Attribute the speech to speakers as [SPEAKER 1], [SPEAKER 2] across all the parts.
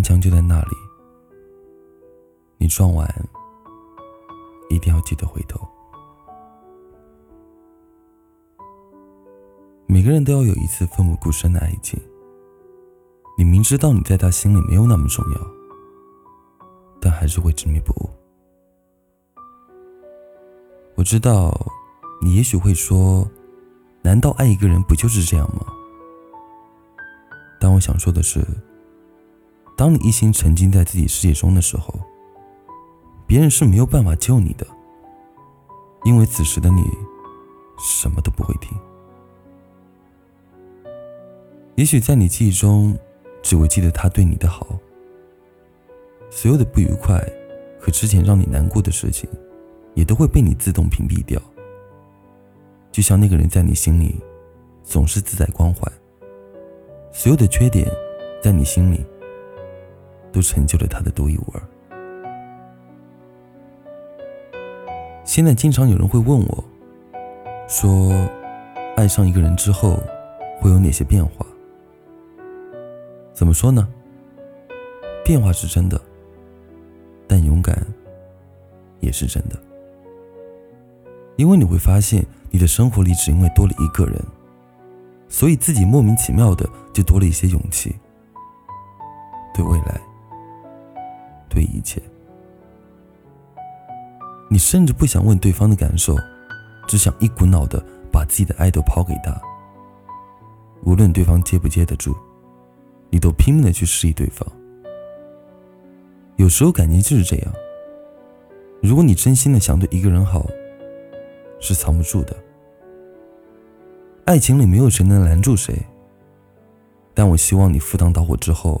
[SPEAKER 1] 南墙就在那里，你撞完一定要记得回头。每个人都要有一次奋不顾身的爱情。你明知道你在他心里没有那么重要，但还是会执迷不悟。我知道，你也许会说：“难道爱一个人不就是这样吗？”但我想说的是，当你一心沉浸在自己世界中的时候，别人是没有办法救你的，因为此时的你什么都不会听。也许在你记忆中，只会记得他对你的好，所有的不愉快和之前让你难过的事情。也都会被你自动屏蔽掉，就像那个人在你心里总是自带光环，所有的缺点在你心里都成就了他的独一无二。现在经常有人会问我，说爱上一个人之后会有哪些变化？怎么说呢？变化是真的，但勇敢也是真的。因为你会发现，你的生活里只因为多了一个人，所以自己莫名其妙的就多了一些勇气。对未来，一切，你甚至不想问对方的感受，只想一股脑的把自己的爱都抛给他。无论对方接不接得住，你都拼命的去示意对方。有时候感情就是这样，如果你真心的想对一个人好。是藏不住的。爱情里没有谁能拦住谁，但我希望你赴汤蹈火之后，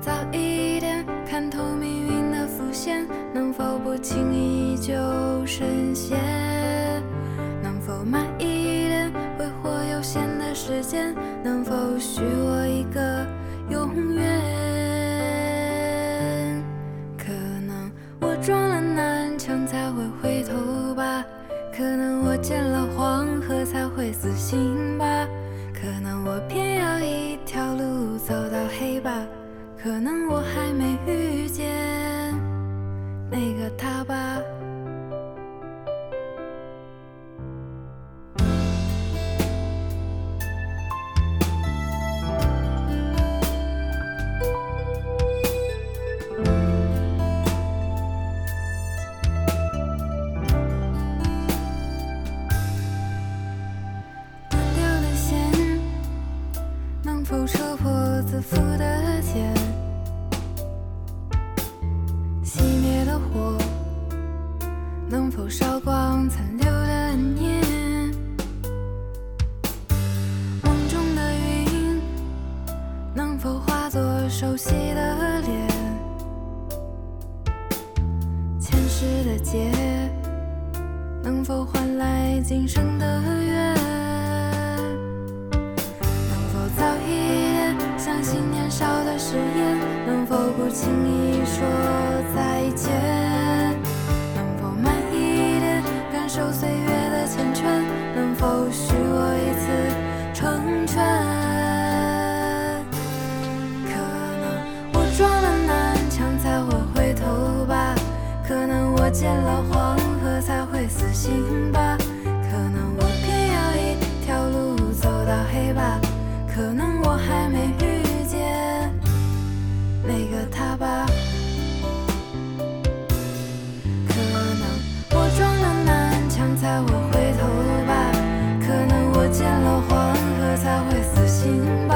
[SPEAKER 2] 早已的火能否烧光残留的念？梦中的云能否化作熟悉的脸？前世的劫能否换来今生的受岁月的缱绻，能否许我一次成全？可能我撞了南墙才会回头吧，可能我见了黄河才会死心。会